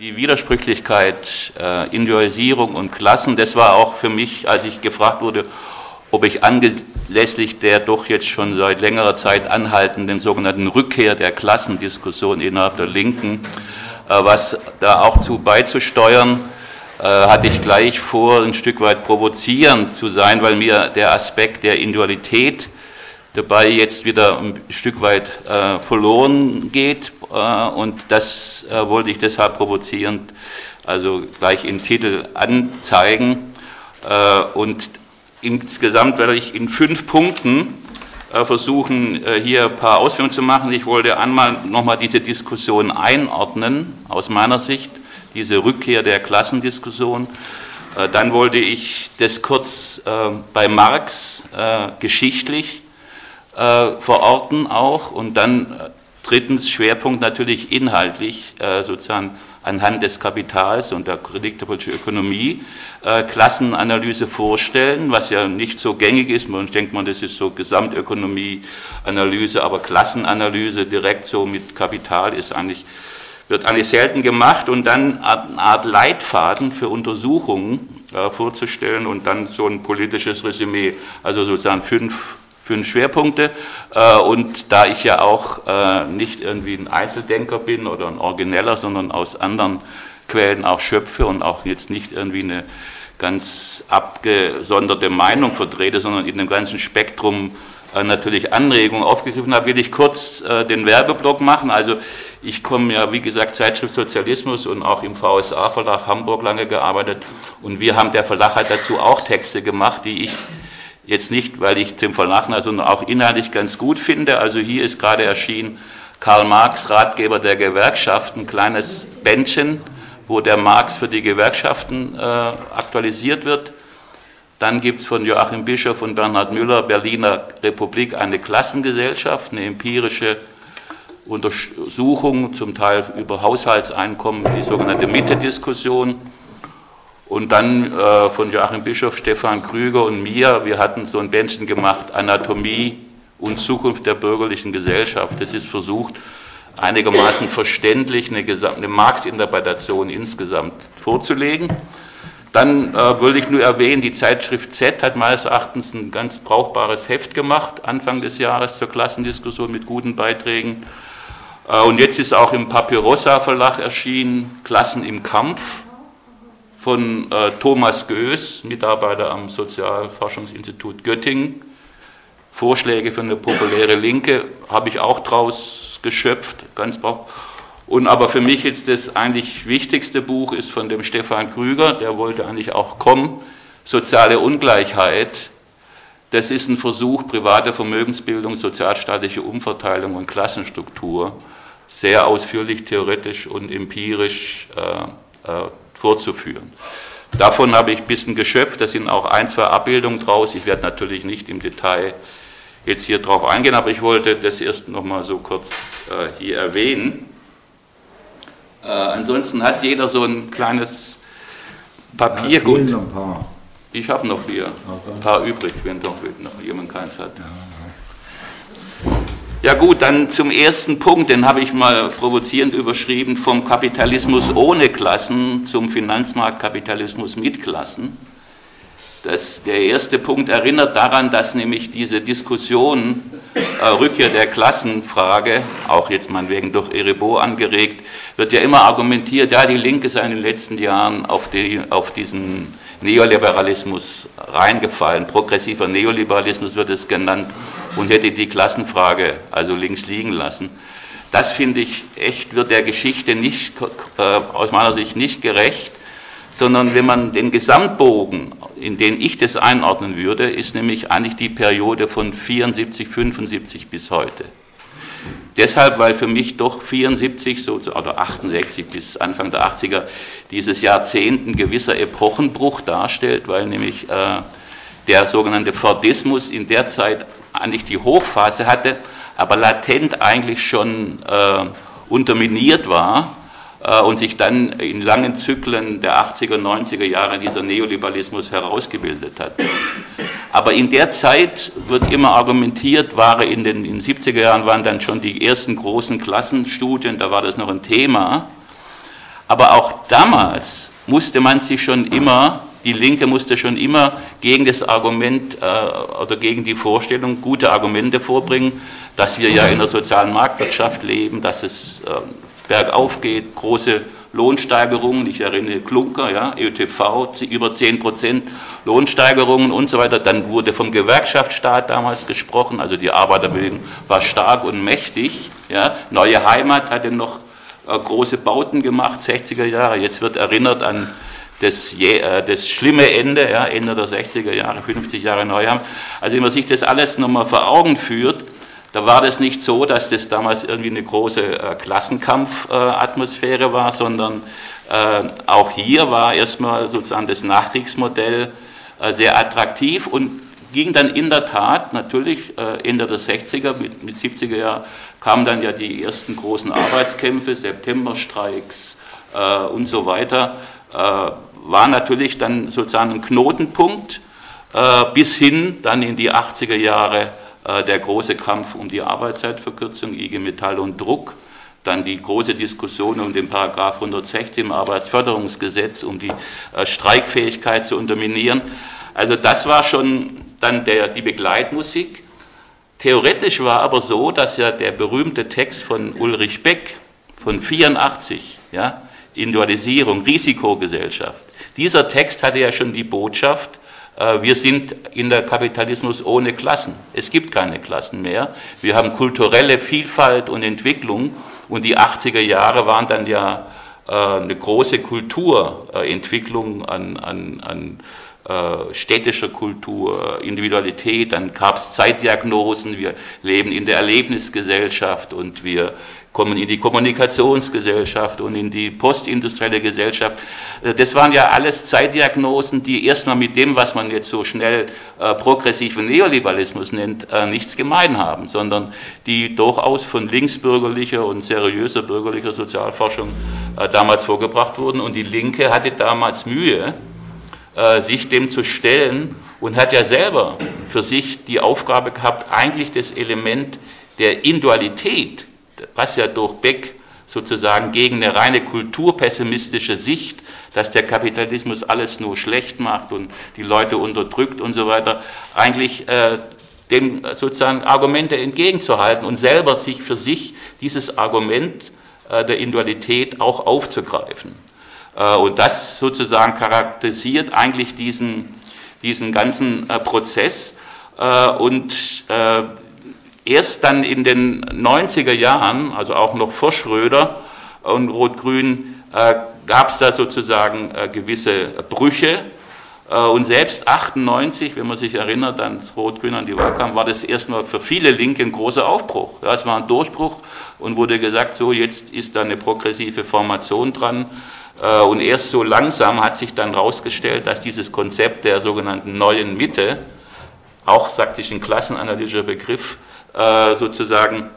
Die Widersprüchlichkeit, äh, Individualisierung und Klassen, das war auch für mich, als ich gefragt wurde, ob ich anlässlich der doch jetzt schon seit längerer Zeit anhaltenden sogenannten Rückkehr der Klassendiskussion innerhalb der Linken, äh, was da auch zu beizusteuern, äh, hatte ich gleich vor, ein Stück weit provozierend zu sein, weil mir der Aspekt der Individualität dabei jetzt wieder ein Stück weit äh, verloren geht. Äh, und das äh, wollte ich deshalb provozierend also gleich im Titel anzeigen. Äh, und insgesamt werde ich in fünf Punkten versuchen, hier ein paar Ausführungen zu machen. Ich wollte einmal nochmal diese Diskussion einordnen, aus meiner Sicht, diese Rückkehr der Klassendiskussion. Dann wollte ich das kurz bei Marx geschichtlich verorten auch und dann drittens Schwerpunkt natürlich inhaltlich äh, sozusagen anhand des Kapitals und der Kritik der politischen Ökonomie. Äh, Klassenanalyse vorstellen, was ja nicht so gängig ist. Man denkt man, das ist so Gesamtökonomieanalyse, aber Klassenanalyse direkt so mit Kapital ist eigentlich wird eigentlich selten gemacht. Und dann eine Art Leitfaden für Untersuchungen äh, vorzustellen und dann so ein politisches Resümee, also sozusagen fünf fünf Schwerpunkte. Äh, und da ich ja auch äh, nicht irgendwie ein Einzeldenker bin oder ein Origineller, sondern aus anderen Quellen auch schöpfe und auch jetzt nicht irgendwie eine ganz abgesonderte Meinung vertrete, sondern in dem ganzen Spektrum äh, natürlich Anregungen aufgegriffen habe, will ich kurz den Werbeblock machen. Also ich komme ja, wie gesagt, Zeitschrift Sozialismus und auch im VSA Verlag Hamburg lange gearbeitet und wir haben, der Verlag hat dazu auch Texte gemacht, die ich Jetzt nicht, weil ich Tim von Lachner, sondern auch inhaltlich ganz gut finde. Also hier ist gerade erschienen Karl Marx, Ratgeber der Gewerkschaften, ein kleines Bändchen, wo der Marx für die Gewerkschaften äh, aktualisiert wird. Dann gibt es von Joachim Bischof und Bernhard Müller Berliner Republik eine Klassengesellschaft, eine empirische Untersuchung, zum Teil über Haushaltseinkommen, die sogenannte Mitte-Diskussion. Und dann äh, von Joachim Bischof, Stefan Krüger und mir, wir hatten so ein Bändchen gemacht, Anatomie und Zukunft der bürgerlichen Gesellschaft. Das ist versucht, einigermaßen verständlich eine, eine Marx-Interpretation insgesamt vorzulegen. Dann äh, würde ich nur erwähnen, die Zeitschrift Z hat meines Erachtens ein ganz brauchbares Heft gemacht, Anfang des Jahres zur Klassendiskussion mit guten Beiträgen. Äh, und jetzt ist auch im Papyrossa Verlag erschienen, Klassen im Kampf von äh, Thomas Goes, Mitarbeiter am Sozialforschungsinstitut Göttingen. Vorschläge für eine populäre Linke habe ich auch draus geschöpft, ganz und aber für mich jetzt das eigentlich wichtigste Buch ist von dem Stefan Krüger, der wollte eigentlich auch kommen, Soziale Ungleichheit. Das ist ein Versuch, private Vermögensbildung, sozialstaatliche Umverteilung und Klassenstruktur sehr ausführlich theoretisch und empirisch äh, äh, vorzuführen. Davon habe ich ein bisschen geschöpft, da sind auch ein, zwei Abbildungen draus. Ich werde natürlich nicht im Detail jetzt hier drauf eingehen, aber ich wollte das erst nochmal so kurz äh, hier erwähnen. Äh, ansonsten hat jeder so ein kleines Papiergut. Ja, ich habe noch hier ein paar übrig, wenn doch noch jemand keins hat. Ja. Ja gut, dann zum ersten Punkt, den habe ich mal provozierend überschrieben, vom Kapitalismus ohne Klassen zum Finanzmarktkapitalismus mit Klassen. Das, der erste Punkt erinnert daran, dass nämlich diese Diskussion äh, Rückkehr der Klassenfrage, auch jetzt meinetwegen durch Erebo angeregt, wird ja immer argumentiert, ja, die Linke sei in den letzten Jahren auf, die, auf diesen Neoliberalismus reingefallen. Progressiver Neoliberalismus wird es genannt und hätte die Klassenfrage also links liegen lassen. Das finde ich echt, wird der Geschichte nicht, äh, aus meiner Sicht nicht gerecht, sondern wenn man den Gesamtbogen, in den ich das einordnen würde, ist nämlich eigentlich die Periode von 74, 75 bis heute. Deshalb, weil für mich doch 74 so, oder 68 bis Anfang der 80er dieses Jahrzehnt ein gewisser Epochenbruch darstellt, weil nämlich äh, der sogenannte Fordismus in der Zeit eigentlich die Hochphase hatte, aber latent eigentlich schon äh, unterminiert war äh, und sich dann in langen Zyklen der 80er, 90er Jahre dieser Neoliberalismus herausgebildet hat. Aber in der Zeit wird immer argumentiert, war in den, in den 70er Jahren waren dann schon die ersten großen Klassenstudien, da war das noch ein Thema. Aber auch damals musste man sich schon immer, die Linke musste schon immer gegen das Argument äh, oder gegen die Vorstellung gute Argumente vorbringen, dass wir ja in der sozialen Marktwirtschaft leben, dass es äh, bergauf geht, große Lohnsteigerungen, ich erinnere Klunker, ja, ÖTV, über 10 Prozent Lohnsteigerungen und so weiter. Dann wurde vom Gewerkschaftsstaat damals gesprochen, also die Arbeiterbewegung war stark und mächtig. Ja. Neue Heimat hatte noch äh, große Bauten gemacht, 60er Jahre. Jetzt wird erinnert an das, äh, das schlimme Ende, ja, Ende der 60er Jahre, 50 Jahre Neuheimat. Also wenn man sich das alles nochmal vor Augen führt, da war das nicht so, dass das damals irgendwie eine große äh, Klassenkampfatmosphäre war, sondern äh, auch hier war erstmal sozusagen das Nachkriegsmodell äh, sehr attraktiv und ging dann in der Tat natürlich äh, Ende der 60er, mit, mit 70er Jahren kamen dann ja die ersten großen Arbeitskämpfe, Septemberstreiks äh, und so weiter, war natürlich dann sozusagen ein Knotenpunkt bis hin dann in die 80er Jahre äh, der große Kampf um die Arbeitszeitverkürzung, IG Metall und Druck, dann die große Diskussion um den Paragraph 116 im Arbeitsförderungsgesetz, um die äh, Streikfähigkeit zu unterminieren. Also das war schon dann der, die Begleitmusik. Theoretisch war aber so, dass ja der berühmte Text von Ulrich Beck von 84, ja, Individualisierung, Risikogesellschaft, dieser Text hatte ja schon die Botschaft, äh, wir sind in der Kapitalismus ohne Klassen. Es gibt keine Klassen mehr. Wir haben kulturelle Vielfalt und Entwicklung und die 80er Jahre waren dann ja äh, eine große Kulturentwicklung an, an, an städtischer Kultur, Individualität, dann gab es Zeitdiagnosen, wir leben in der Erlebnisgesellschaft und wir kommen in die Kommunikationsgesellschaft und in die postindustrielle Gesellschaft. Äh, das waren ja alles Zeitdiagnosen, die erstmal mit dem, was man jetzt so schnell äh, progressiven Neoliberalismus nennt, äh, nichts gemein haben, sondern die durchaus von linksbürgerlicher und seriöser bürgerlicher Sozialforschung äh, damals vorgebracht wurden. Und die Linke hatte damals Mühe, äh, sich dem zu stellen und hat ja selber für sich die Aufgabe gehabt, eigentlich das Element der Individualität, was ja durch Beck sozusagen gegen eine reine kulturpessimistische Sicht, dass der Kapitalismus alles nur schlecht macht und die Leute unterdrückt und so weiter, eigentlich äh, dem sozusagen Argumente entgegenzuhalten und selber sich für sich dieses Argument äh, der Individualität auch aufzugreifen. Äh, und das sozusagen charakterisiert eigentlich diesen, diesen ganzen äh, Prozess. Äh, und erst dann in den 90er Jahren, also auch noch vor Schröder und Rot-Grün, gab es da sozusagen gewisse Brüche. Und selbst 98, wenn man sich erinnert an Rot-Grün an die Wahl kam, war das erstmal für viele Linke ein großer Aufbruch. Ja, es war ein Durchbruch und wurde gesagt, so jetzt ist da eine progressive Formation dran. Äh, und erst so langsam hat sich dann herausgestellt, dass dieses Konzept der sogenannten neuen Mitte, auch sagt sich ein klassenanalytischer Begriff, äh, sozusagen,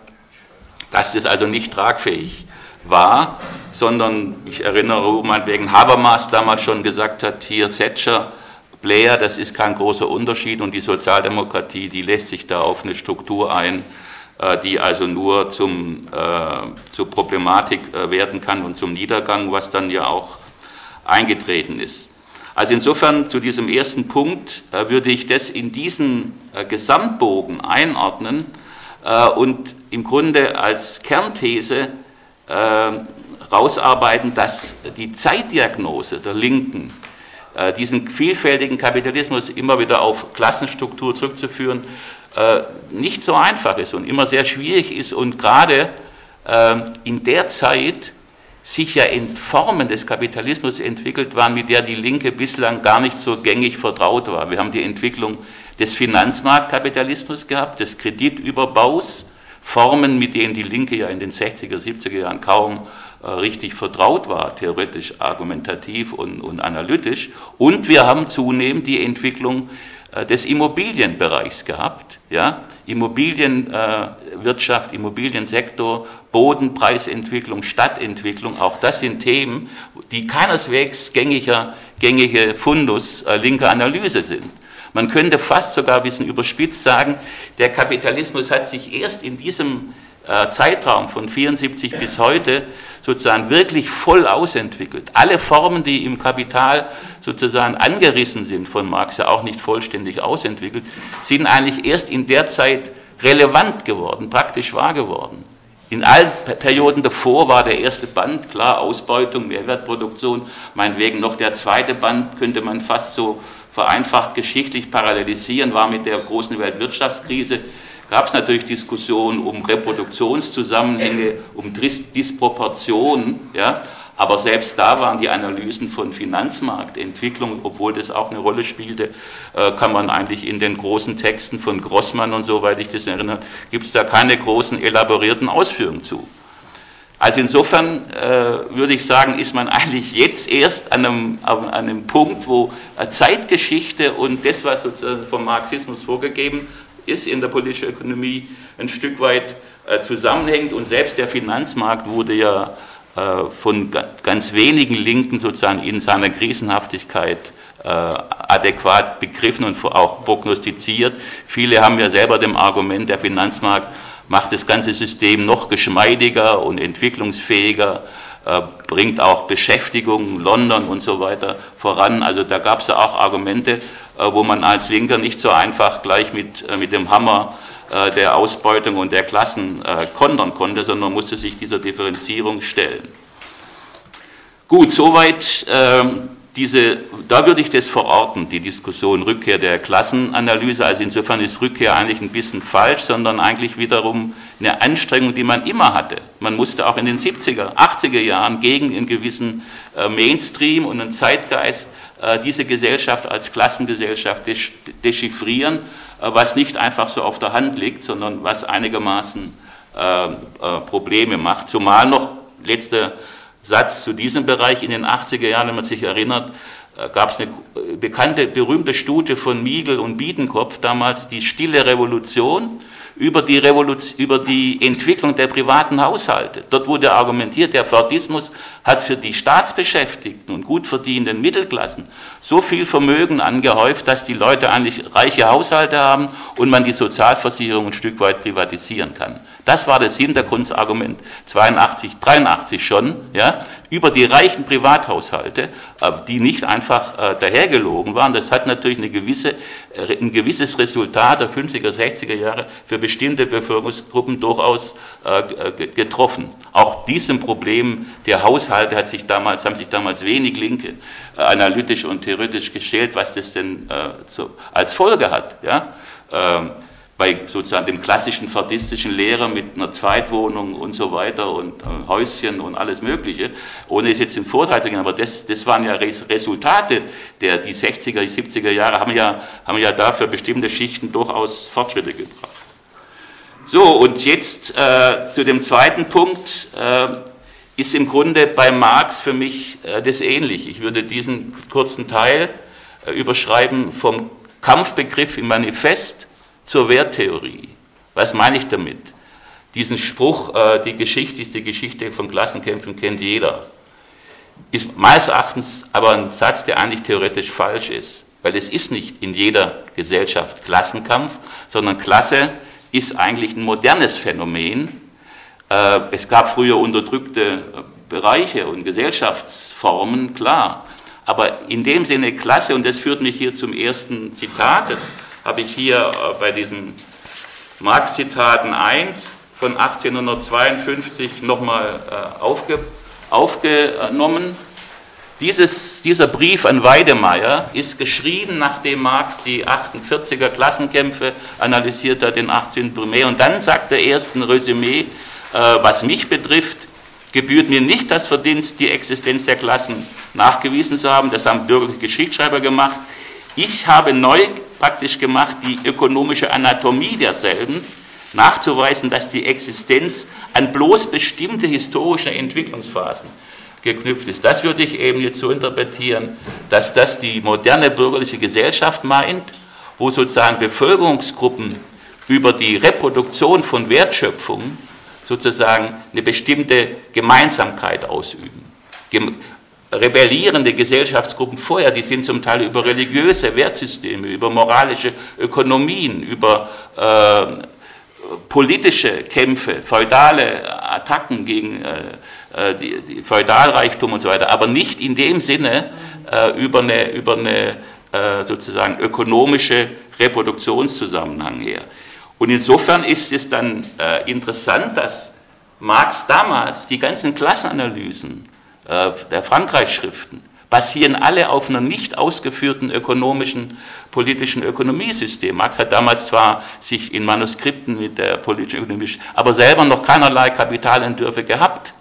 dass das also nicht tragfähig war, sondern ich erinnere, wo man wegen Habermas damals schon gesagt hat, hier Thatcher, Blair, das ist kein großer Unterschied und die Sozialdemokratie, die lässt sich da auf eine Struktur ein, die also nur zum, äh, zur Problematik äh, werden kann und zum Niedergang, was dann ja auch eingetreten ist. Also insofern zu diesem ersten Punkt äh, würde ich das in diesen äh, Gesamtbogen einordnen äh, und im Grunde als Kernthese rausarbeiten, dass die Zeitdiagnose der Linken diesen vielfältigen Kapitalismus immer wieder auf Klassenstruktur zurückzuführen, äh, nicht so einfach ist und immer sehr schwierig ist und gerade äh, in der Zeit sich ja in Formen des Kapitalismus entwickelt waren, mit der die Linke bislang gar nicht so gängig vertraut war. Wir haben die Entwicklung des Finanzmarktkapitalismus gehabt, des Kreditüberbaus, Formen, mit denen die Linke ja in den 60er, 70er Jahren kaum äh, richtig vertraut war, theoretisch, argumentativ und, und analytisch. Und wir haben zunehmend die Entwicklung äh, des Immobilienbereichs gehabt. Ja? Immobilienwirtschaft, äh, Immobiliensektor, Bodenpreisentwicklung, Stadtentwicklung, auch das sind Themen, die keineswegs gängiger, gängige Fundus äh, linker Analyse sind. Man könnte fast sogar ein bisschen überspitzt sagen, der Kapitalismus hat sich erst in diesem äh, Zeitraum von 74 bis heute sozusagen wirklich voll ausentwickelt. Alle Formen, die im Kapital sozusagen angerissen sind von Marx, ja auch nicht vollständig ausentwickelt, sind eigentlich erst in der Zeit relevant geworden, praktisch wahr geworden. In allen Perioden davor war der erste Band, klar, Ausbeutung, Mehrwertproduktion, meinetwegen noch der zweite Band, könnte man fast so vereinfacht geschichtlich parallelisieren, war mit der großen Weltwirtschaftskrise gab es natürlich Diskussionen um Reproduktionszusammenhänge, um Disproportionen, ja, aber selbst da waren die Analysen von Finanzmarktentwicklung, obwohl das auch eine Rolle spielte, äh, kann man eigentlich in den großen Texten von Grossmann und so, soweit ich das erinnere, gibt es da keine großen elaborierten Ausführungen zu. Also insofern äh, würde ich sagen, ist man eigentlich jetzt erst an einem, an einem Punkt, wo Zeitgeschichte und das, was sozusagen vom Marxismus vorgegeben ist in der politischen Ökonomie ein Stück weit äh, zusammenhängt und selbst der Finanzmarkt wurde ja äh, von ganz wenigen Linken sozusagen in seiner Krisenhaftigkeit äh, adäquat begriffen und auch prognostiziert. Viele haben ja selber dem Argument, der Finanzmarkt macht das ganze System noch geschmeidiger und entwicklungsfähiger, äh, bringt auch Beschäftigung, London und so weiter voran. Also da gab es ja auch Argumente, wo man als Linker nicht so einfach gleich mit, äh, mit dem Hammer äh, der Ausbeutung und der Klassen kontern konnte, sondern musste sich dieser Differenzierung stellen. Gut, soweit ähm, diese, da würde ich das verorten, die Diskussion Rückkehr der Klassenanalyse. Also insofern ist Rückkehr eigentlich ein bisschen falsch, sondern eigentlich wiederum eine Anstrengung, die man immer hatte. Man musste auch in den 70er, 80er Jahren gegen einen gewissen Mainstream und einen Zeitgeist äh, diese Gesellschaft als Klassengesellschaft dechiffrieren, äh, was nicht einfach so auf der Hand liegt, sondern was einigermaßen äh, Probleme macht. Zumal noch, letzter Satz zu diesem Bereich, in den 80er Jahren, wenn man sich erinnert, gab es eine bekannte, berühmte Studie von Miegel und Biedenkopf, damals die Stille Revolution über die, Revolution, über die Entwicklung der privaten Haushalte. Dort wurde argumentiert, der Fordismus hat für die Staatsbeschäftigten und gut verdienenden Mittelklassen so viel Vermögen angehäuft, dass die Leute eigentlich reiche Haushalte haben und man die Sozialversicherung ein Stück weit privatisieren kann. Das war das Hintergrundargument 82, 83 schon, ja, über die reichen Privathaushalte, äh, die nicht einfach äh, dahergelogen waren. Das hat natürlich eine gewisse, äh, ein gewisses Resultat der 50er, 60er Jahre für bestimmte Bevölkerungsgruppen durchaus getroffen. Auch diesem Problem der Haushalte hat sich damals, haben sich damals wenig Linke analytisch und theoretisch gestellt, was das denn als Folge hat. Ja? Bei sozusagen dem klassischen fadistischen Lehrer mit einer Zweitwohnung und so weiter und äh, Häuschen und alles Mögliche, ohne es jetzt in Vorteil zu gehen, aber das, das waren ja Res Resultate der die 60er, 70er Jahre, haben ja, haben ja da für bestimmte Schichten durchaus Fortschritte gebracht. So, und jetzt äh, zu dem zweiten Punkt, äh, ist im Grunde bei Marx für mich äh, das ähnlich. Ich würde diesen kurzen Teil äh, überschreiben vom Kampfbegriff im Manifest zur Werttheorie. Was meine ich damit? Diesen Spruch, äh, die Geschichte ist die Geschichte von Klassenkämpfen, kennt jeder. Ist meines Erachtens aber ein Satz, der eigentlich theoretisch falsch ist. Weil es ist nicht in jeder Gesellschaft Klassenkampf, sondern Klasse ist eigentlich ein modernes Phänomen. Äh, es gab früher unterdrückte Bereiche und Gesellschaftsformen, klar. Aber in dem Sinne Klasse, und das führt mich hier zum ersten Zitat, das habe ich hier äh, bei diesen Marx-Zitaten 1 von 1852 nochmal äh, aufge, aufgenommen. Dieses, dieser Brief an Weidemeier ist geschrieben, nachdem Marx die 48er Klassenkämpfe analysiert hat, den 18. Primär. Und dann sagt er erst ein Resümee, äh, was mich betrifft, gebührt mir nicht das Verdienst, die Existenz der Klassen nachgewiesen zu haben. Das haben bürgerliche Geschichtsschreiber gemacht. Ich habe neu praktisch gemacht, die ökonomische Anatomie derselben, nachzuweisen, dass die Existenz an bloß bestimmte historische Entwicklungsphasen geknüpft ist. Das würde ich eben jetzt so interpretieren, dass das die moderne bürgerliche Gesellschaft meint, wo sozusagen Bevölkerungsgruppen über die Reproduktion von Wertschöpfung sozusagen eine bestimmte Gemeinsamkeit ausüben rebellierende Gesellschaftsgruppen vorher, die sind zum Teil über religiöse Wertsysteme, über moralische Ökonomien, über äh, politische Kämpfe, feudale Attacken gegen äh, die, die Feudalreichtum und so weiter, aber nicht in dem Sinne äh, über eine, über eine äh, sozusagen ökonomische Reproduktionszusammenhang her. Und insofern ist es dann äh, interessant, dass Marx damals die ganzen Klassenanalysen äh, der Frankreich-Schriften basieren alle auf einer nicht ausgeführten ökonomischen, politischen Ökonomiesystem. Marx hat damals zwar sich in Manuskripten mit der politischen Ökonomie, aber selber noch keinerlei Kapitalentwürfe gehabt.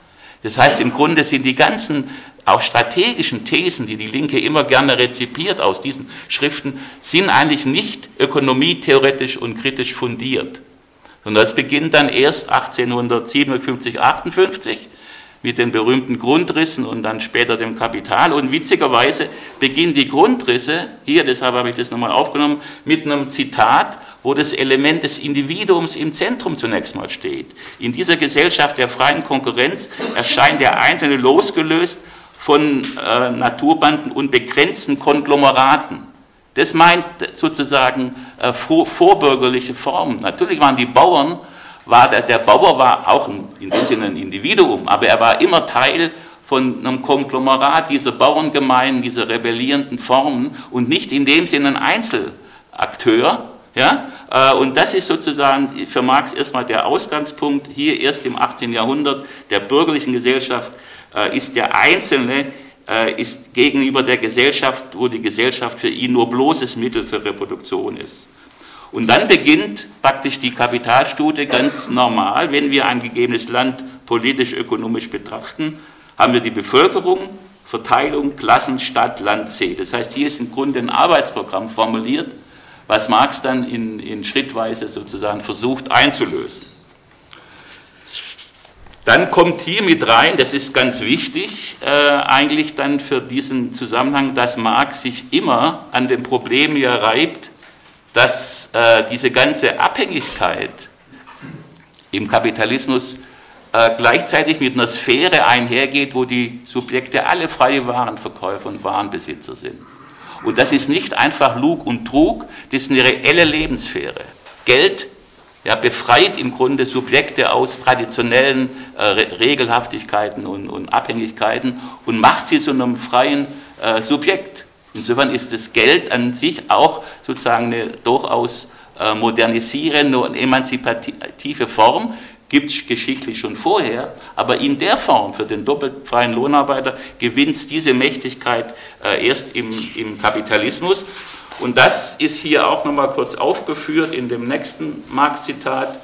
Das heißt, im Grunde sind die ganzen auch strategischen Thesen, die die Linke immer gerne rezipiert aus diesen Schriften, sind eigentlich nicht ökonomietheoretisch und kritisch fundiert. Sondern das beginnt dann erst 1857, 58 mit den berühmten Grundrissen und dann später dem Kapital. Und witzigerweise beginnen die Grundrisse, hier, deshalb habe ich das nochmal aufgenommen, mit einem Zitat, wo das Element des Individuums im Zentrum zunächst mal steht. In dieser Gesellschaft der freien Konkurrenz erscheint der Einzelne losgelöst von äh, Naturbanden und begrenzten Konglomeraten. Das meint sozusagen äh, vor, vorbürgerliche Formen. Natürlich waren die Bauern war der, der Bauer war auch ein, in dem Sinne ein Individuum, aber er war immer Teil von einem Konglomerat dieser Bauerngemeinden, dieser rebellierenden Formen und nicht in dem Sinne ein Einzelakteur. Ja? Äh, und das ist sozusagen für Marx erstmal der Ausgangspunkt. Hier erst im 18. Jahrhundert der bürgerlichen Gesellschaft äh, ist der Einzelne äh, ist gegenüber der Gesellschaft, wo die Gesellschaft für ihn nur bloßes Mittel für Reproduktion ist. Und dann beginnt praktisch die Kapitalstudie ganz normal. Wenn wir ein gegebenes Land politisch, ökonomisch betrachten, haben wir die Bevölkerung, Verteilung, Klassen, Stadt, Land, See. Das heißt, hier ist im Grunde ein Arbeitsprogramm formuliert, was Marx dann in, in Schrittweise sozusagen versucht einzulösen. Dann kommt hier mit rein, das ist ganz wichtig, äh, eigentlich dann für diesen Zusammenhang, dass Marx sich immer an dem Problem hier reibt, dass äh, diese ganze Abhängigkeit im Kapitalismus äh, gleichzeitig mit einer Sphäre einhergeht, wo die Subjekte alle freie Warenverkäufer und Warenbesitzer sind. Und das ist nicht einfach Lug und Trug, das ist eine reelle Lebenssphäre. Geld ja, befreit im Grunde Subjekte aus traditionellen äh, Regelhaftigkeiten und, und, Abhängigkeiten und macht sie zu einem freien äh, Subjekt. Insofern ist das Geld an sich auch sozusagen eine durchaus äh, modernisierende und emanzipative Form, gibt es geschichtlich schon vorher, aber in der Form für den doppelt freien Lohnarbeiter gewinnt diese Mächtigkeit äh, erst im, im Kapitalismus. Und das ist hier auch nochmal kurz aufgeführt in dem nächsten Marx-Zitat.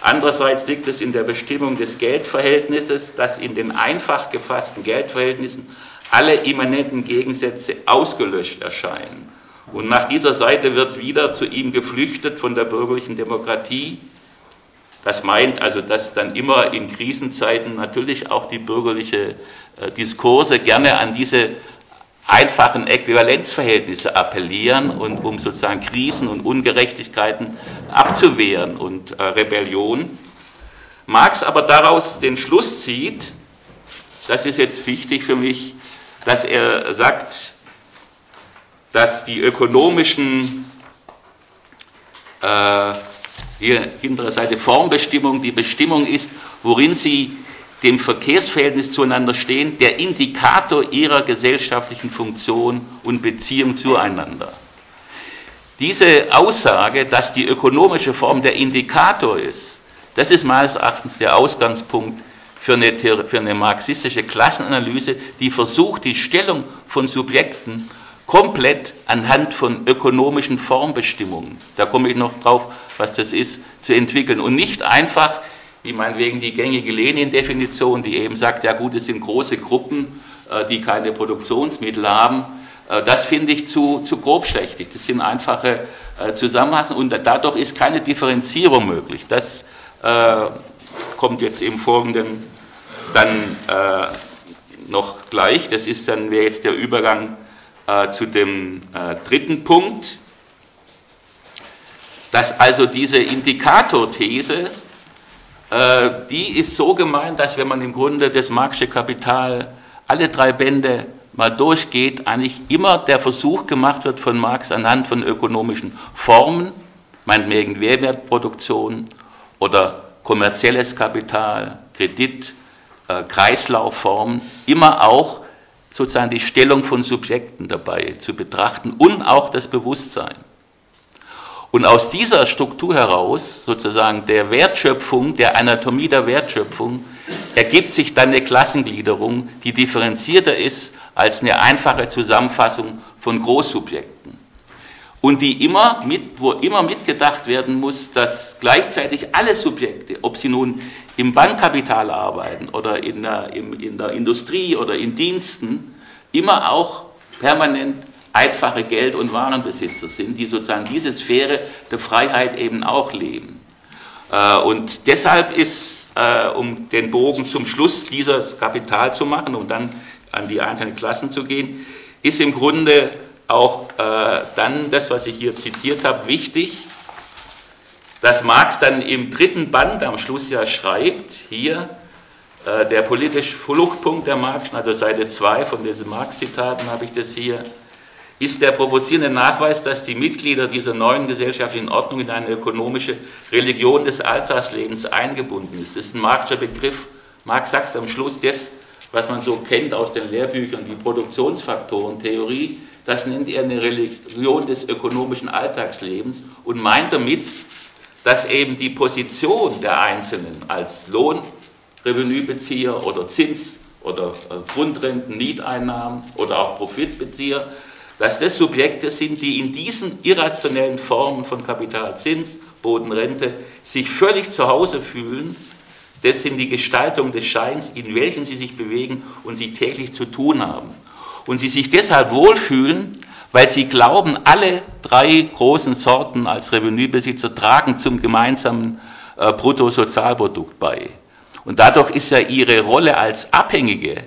Andererseits liegt es in der Bestimmung des Geldverhältnisses, dass in den einfach gefassten Geldverhältnissen alle immanenten Gegensätze ausgelöscht erscheinen. Und nach dieser Seite wird wieder zu ihm geflüchtet von der bürgerlichen Demokratie. Das meint also, dass dann immer in Krisenzeiten natürlich auch die bürgerliche äh, Diskurse gerne an diese einfachen Äquivalenzverhältnisse appellieren und um sozusagen Krisen und Ungerechtigkeiten abzuwehren und äh, Rebellion. Marx aber daraus den Schluss zieht, das ist jetzt wichtig für mich, dass er sagt, dass die ökonomischen, äh, hier hintere Seite Formbestimmung, die Bestimmung ist, worin sie dem Verkehrsverhältnis zueinander stehen, der Indikator ihrer gesellschaftlichen Funktion und Beziehung zueinander. Diese Aussage, dass die ökonomische Form der Indikator ist, das ist meines Erachtens der Ausgangspunkt für eine, für eine marxistische Klassenanalyse, die versucht, die Stellung von Subjekten komplett anhand von ökonomischen Formbestimmungen, da komme ich noch drauf, was das ist, zu entwickeln und nicht einfach, wie meinetwegen die gängige Lenin-Definition, die eben sagt, ja gut, es sind große Gruppen, äh, die keine Produktionsmittel haben, äh, das finde ich zu, zu grobschlächtig. Das sind einfache äh, Zusammenhänge und dadurch ist keine Differenzierung möglich. Das kommt jetzt im Folgenden dann äh, noch gleich. Das ist dann wäre jetzt der Übergang äh, zu dem äh, dritten Punkt, dass also diese Indikatorthese, äh, die ist so gemeint, dass wenn man im Grunde das Marxische Kapital alle drei Bände mal durchgeht, eigentlich immer der Versuch gemacht wird von Marx anhand von ökonomischen Formen, meinetwegen Mehrwertproduktion oder kommerzielles Kapital, Kredit, äh, Kreislaufformen, immer auch sozusagen die Stellung von Subjekten dabei zu betrachten und auch das Bewusstsein. Und aus dieser Struktur heraus, sozusagen der Wertschöpfung, der Anatomie der Wertschöpfung, ergibt sich dann eine Klassengliederung, die differenzierter ist als eine einfache Zusammenfassung von Großsubjekten. Und die immer mit, wo immer mitgedacht werden muss, dass gleichzeitig alle Subjekte, ob sie nun im Bankkapital arbeiten oder in der, in der Industrie oder in Diensten, immer auch permanent einfache Geld- und Warenbesitzer sind, die sozusagen diese Sphäre der Freiheit eben auch leben. Äh, und deshalb ist, äh, um den Bogen zum Schluss dieses Kapital zu machen und dann an die einzelnen Klassen zu gehen, ist im Grunde auch äh, dann das, was ich hier zitiert habe, wichtig, dass Marx dann im dritten Band am Schluss ja schreibt, hier, der politische Fluchtpunkt der Marx, also Seite 2 von diesen Marx-Zitaten habe ich das hier, ist der provozierende Nachweis, dass die Mitglieder dieser neuen gesellschaftlichen Ordnung in eine ökonomische Religion des Alltagslebens eingebunden ist. Das ist ein Marxischer Begriff. Marx sagt am Schluss das, was man so kennt aus den Lehrbüchern, die Produktionsfaktorentheorie, das nennt er eine Religion des ökonomischen Alltagslebens und meint damit, dass eben die Position der Einzelnen als Lohnrevenübezieher oder Zins- oder äh, Grundrenten, Mieteinnahmen oder auch Profitbezieher dass das Subjekte sind, die in diesen irrationellen Formen von Kapitalzins, Bodenrente sich völlig zu Hause fühlen. Das sind die Gestaltungen des Scheins, in welchen sie sich bewegen und sie täglich zu tun haben. Und sie sich deshalb wohlfühlen, weil sie glauben, alle drei großen Sorten als Revenübesitzer tragen zum gemeinsamen äh, Bruttosozialprodukt bei. Und dadurch ist ja ihre Rolle als Abhängige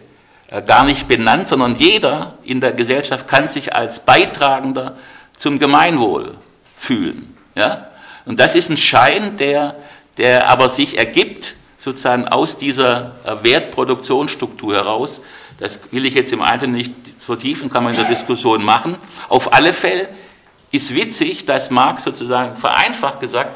äh, gar nicht benannt, sondern jeder in der Gesellschaft kann sich als Beitragender zum Gemeinwohl fühlen. Ja? Und das ist ein Schein, der, der aber sich ergibt sozusagen aus dieser äh, Wertproduktionsstruktur heraus. Das will ich jetzt im Einzelnen nicht vertiefen, kann man in der Diskussion machen. Auf alle Fälle ist witzig, dass Marx sozusagen vereinfacht gesagt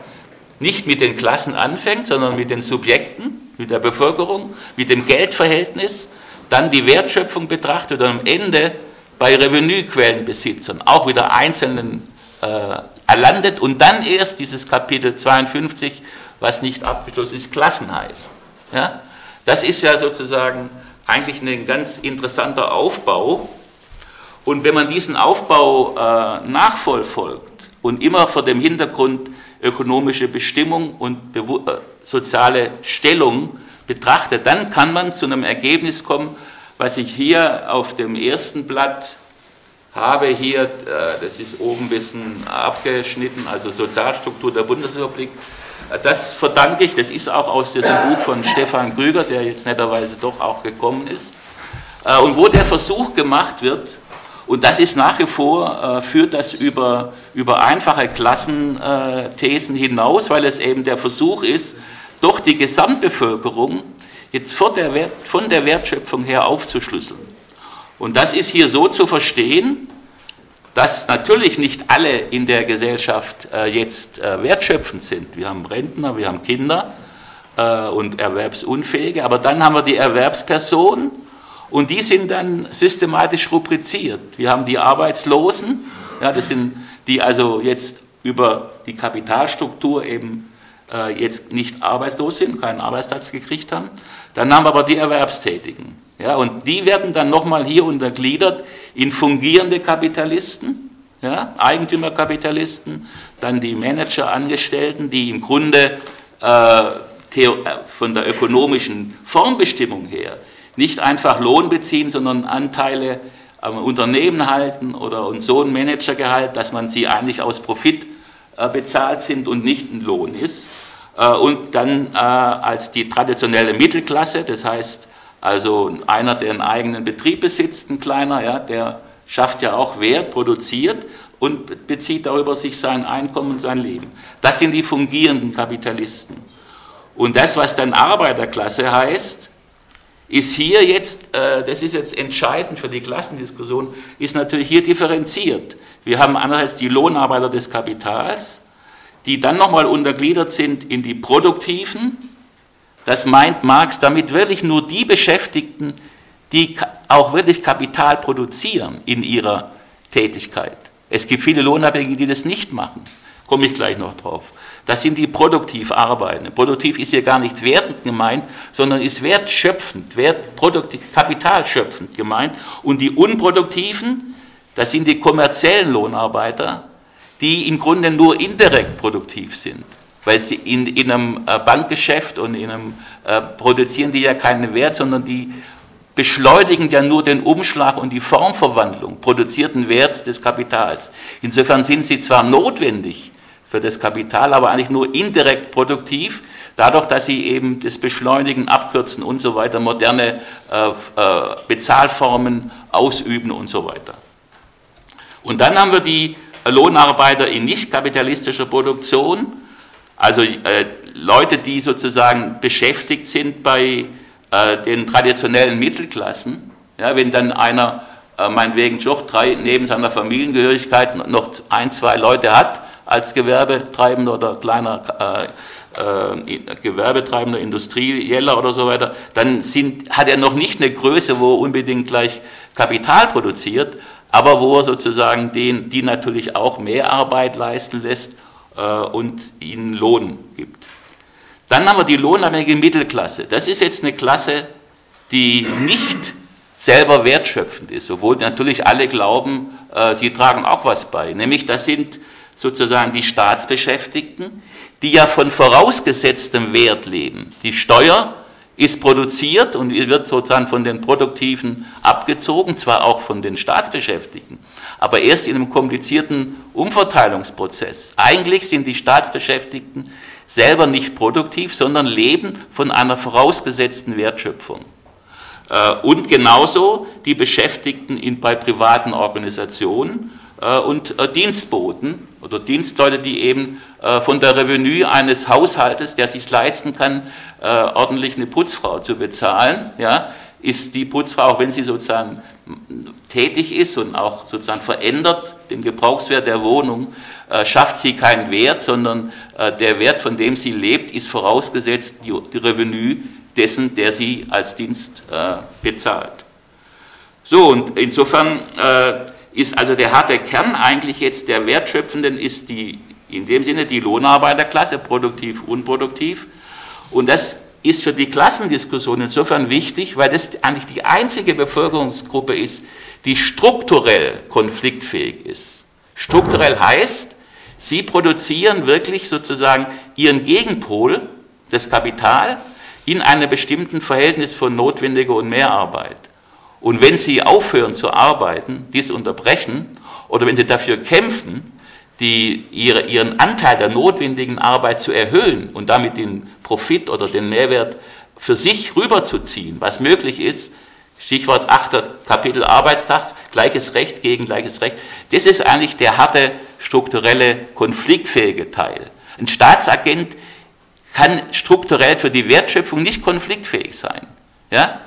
nicht mit den Klassen anfängt, sondern mit den Subjekten, mit der Bevölkerung, mit dem Geldverhältnis dann die Wertschöpfung betrachtet und am Ende bei Revenuequellenbesitzern auch wieder einzelnen äh, erlandet und dann erst dieses Kapitel 52, was nicht abgeschlossen ist, Klassen heißt. Ja? Das ist ja sozusagen eigentlich ein ganz interessanter Aufbau. Und wenn man diesen Aufbau äh, nachvollfolgt und immer vor dem Hintergrund ökonomische Bestimmung und äh, soziale Stellung betrachtet, dann kann man zu einem Ergebnis kommen, was ich hier auf dem ersten Blatt habe, hier, äh, das ist oben ein bisschen abgeschnitten, also Sozialstruktur der Bundesrepublik. Das verdanke ich, das ist auch aus diesem Buch von Stefan Krüger, der jetzt netterweise doch auch gekommen ist. Äh, und wo der Versuch gemacht wird, und das ist nach wie vor, äh, führt das über, über einfache Klassenthesen hinaus, weil es eben der Versuch ist, doch die Gesamtbevölkerung jetzt von der, Wert, von der Wertschöpfung her aufzuschlüsseln. Und das ist hier so zu verstehen, dass natürlich nicht alle in der Gesellschaft äh, jetzt äh, wertschöpfend sind. Wir haben Rentner, wir haben Kinder äh, und Erwerbsunfähige, aber dann haben wir die Erwerbspersonen und die sind dann systematisch rubriziert. Wir haben die Arbeitslosen, ja, das sind die also jetzt über die Kapitalstruktur eben jetzt nicht arbeitslos sind, keinen Arbeitsplatz gekriegt haben. Dann haben wir aber die Erwerbstätigen. Ja, und die werden dann nochmal hier untergliedert in fungierende Kapitalisten, ja, Eigentümerkapitalisten, dann die Managerangestellten, die im Grunde äh, äh, von der ökonomischen Formbestimmung her nicht einfach Lohn beziehen, sondern Anteile am Unternehmen halten oder und so ein Managergehalt, dass man sie eigentlich aus Profit äh, bezahlt sind und nicht ein Lohn ist. Äh, und dann äh, als die traditionelle Mittelklasse, das heißt also einer, der einen eigenen Betrieb besitzt, ein kleiner, ja, der schafft ja auch Wert, produziert und bezieht darüber sich sein Einkommen und sein Leben. Das sind die fungierenden Kapitalisten. Und das, was dann Arbeiterklasse heißt, ist hier jetzt, das ist jetzt entscheidend für die Klassendiskussion, ist natürlich hier differenziert. Wir haben einerseits die Lohnarbeiter des Kapitals, die dann nochmal untergliedert sind in die produktiven. Das meint Marx damit wirklich nur die Beschäftigten, die auch wirklich Kapital produzieren in ihrer Tätigkeit. Es gibt viele Lohnabhängige, die das nicht machen. Komme ich gleich noch drauf. Das sind die produktiv Arbeitenden. Produktiv ist hier gar nicht wertend gemeint, sondern ist wertschöpfend, wert, produktiv, kapitalschöpfend gemeint. Und die Unproduktiven, das sind die kommerziellen Lohnarbeiter, die im Grunde nur indirekt produktiv sind. Weil sie in, in einem äh, Bankgeschäft und in einem äh, produzieren die ja keinen Wert, sondern die beschleunigen ja nur den Umschlag und die Formverwandlung produzierten Werts des Kapitals. Insofern sind sie zwar notwendig für das Kapital, aber eigentlich nur indirekt produktiv, dadurch, dass sie eben das Beschleunigen, Abkürzen und so weiter, moderne äh, äh, Bezahlformen ausüben und so weiter. Und dann haben wir die Lohnarbeiter in nicht kapitalistischer Produktion, also äh, Leute, die sozusagen beschäftigt sind bei äh, den traditionellen Mittelklassen. Ja, wenn dann einer äh, meinetwegen doch drei neben seiner Familiengehörigkeit noch ein, zwei Leute hat als Gewerbetreibender oder kleiner äh, äh, Gewerbetreibender, Industrieller oder so weiter, dann sind, hat er noch nicht eine Größe, wo er unbedingt gleich Kapital produziert, aber wo er sozusagen den, die natürlich auch mehr Arbeit leisten lässt und ihnen Lohn gibt. Dann haben wir die lohnabhängige Mittelklasse. Das ist jetzt eine Klasse, die nicht selber wertschöpfend ist, obwohl natürlich alle glauben, äh, sie tragen auch was bei. Nämlich das sind sozusagen die Staatsbeschäftigten, die ja von vorausgesetztem Wert leben. Die Steuer ist produziert und wird sozusagen von den Produktiven abgezogen, zwar auch von den Staatsbeschäftigten, aber erst in einem komplizierten Umverteilungsprozess. Eigentlich sind die Staatsbeschäftigten selber nicht produktiv, sondern leben von einer vorausgesetzten Wertschöpfung. Äh, und genauso die Beschäftigten in, bei privaten Organisationen äh, und äh, Dienstboten oder Dienstleute, die eben von der Revenue eines Haushaltes, der sich leisten kann, ordentlich eine Putzfrau zu bezahlen, ja, ist die Putzfrau, auch wenn sie sozusagen tätig ist und auch sozusagen verändert den Gebrauchswert der Wohnung, äh, schafft sie keinen Wert, sondern äh, der Wert, von dem sie lebt, ist vorausgesetzt die, die Revenue dessen, der sie als Dienst äh, bezahlt. So, und insofern ist also der harte Kern eigentlich jetzt der Wertschöpfenden ist die, in dem Sinne die Lohnarbeiterklasse, produktiv, unproduktiv. Und das ist für die Klassendiskussion insofern wichtig, weil das eigentlich die einzige Bevölkerungsgruppe ist, die strukturell konfliktfähig ist. Strukturell heißt, Sie produzieren wirklich sozusagen ihren Gegenpol, das Kapital, in einem bestimmten Verhältnis von notwendiger und Mehrarbeit. Und wenn Sie aufhören zu arbeiten, dies unterbrechen, oder wenn Sie dafür kämpfen, die, ihre, ihren Anteil der notwendigen Arbeit zu erhöhen und damit den Profit oder den Mehrwert für sich rüberzuziehen, was möglich ist, Stichwort 8. Kapitel Arbeitstag, gleiches Recht gegen gleiches Recht. Das ist eigentlich der harte, strukturelle, konfliktfähige Teil. Ein Staatsagent kann strukturell für die Wertschöpfung nicht konfliktfähig sein. Ja?